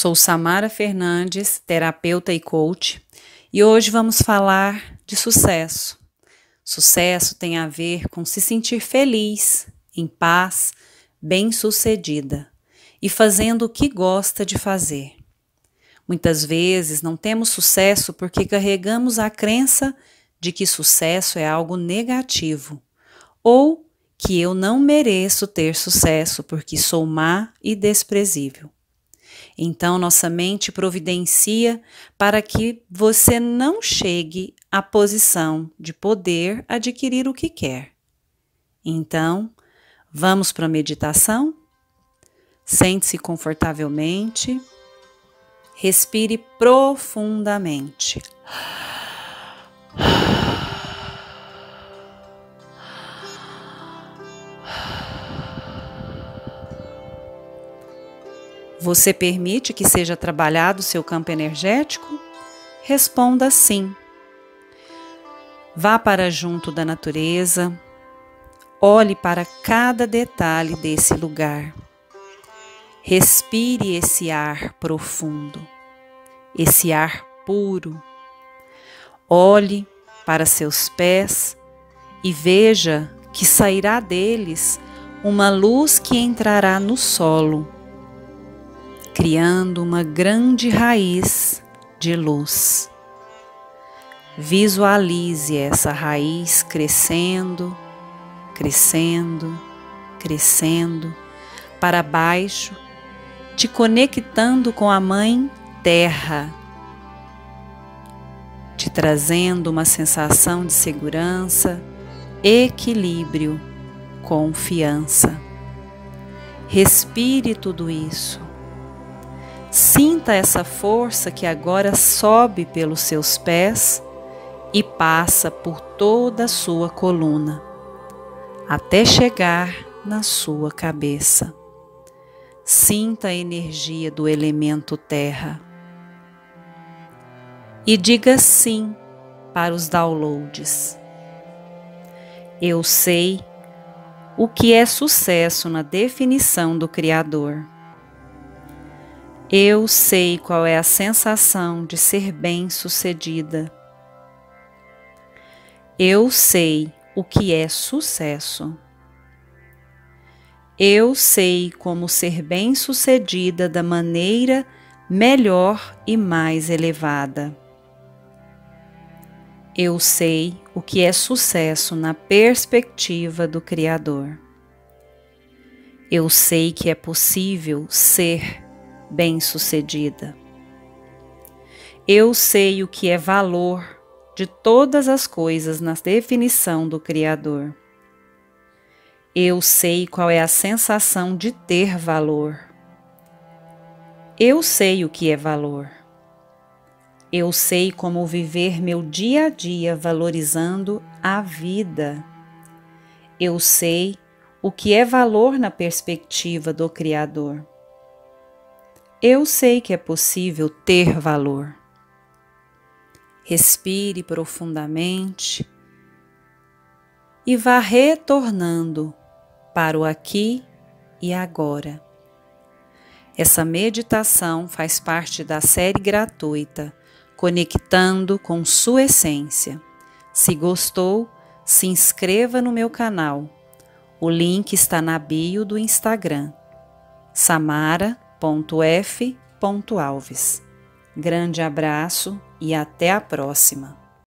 Sou Samara Fernandes, terapeuta e coach, e hoje vamos falar de sucesso. Sucesso tem a ver com se sentir feliz, em paz, bem-sucedida e fazendo o que gosta de fazer. Muitas vezes não temos sucesso porque carregamos a crença de que sucesso é algo negativo ou que eu não mereço ter sucesso porque sou má e desprezível. Então, nossa mente providencia para que você não chegue à posição de poder adquirir o que quer. Então, vamos para a meditação? Sente-se confortavelmente, respire profundamente. Você permite que seja trabalhado seu campo energético? Responda sim. Vá para junto da natureza, olhe para cada detalhe desse lugar. Respire esse ar profundo, esse ar puro. Olhe para seus pés e veja que sairá deles uma luz que entrará no solo criando uma grande raiz de luz. Visualize essa raiz crescendo, crescendo, crescendo para baixo, te conectando com a Mãe Terra, te trazendo uma sensação de segurança, equilíbrio, confiança. Respire tudo isso Sinta essa força que agora sobe pelos seus pés e passa por toda a sua coluna, até chegar na sua cabeça. Sinta a energia do elemento terra. E diga sim para os downloads. Eu sei o que é sucesso na definição do Criador. Eu sei qual é a sensação de ser bem-sucedida. Eu sei o que é sucesso. Eu sei como ser bem-sucedida da maneira melhor e mais elevada. Eu sei o que é sucesso na perspectiva do Criador. Eu sei que é possível ser bem-sucedida. Eu sei o que é valor de todas as coisas na definição do Criador. Eu sei qual é a sensação de ter valor. Eu sei o que é valor. Eu sei como viver meu dia a dia valorizando a vida. Eu sei o que é valor na perspectiva do Criador. Eu sei que é possível ter valor. Respire profundamente e vá retornando para o aqui e agora. Essa meditação faz parte da série gratuita Conectando com Sua Essência. Se gostou, se inscreva no meu canal. O link está na bio do Instagram. Samara F. Alves. Grande abraço e até a próxima!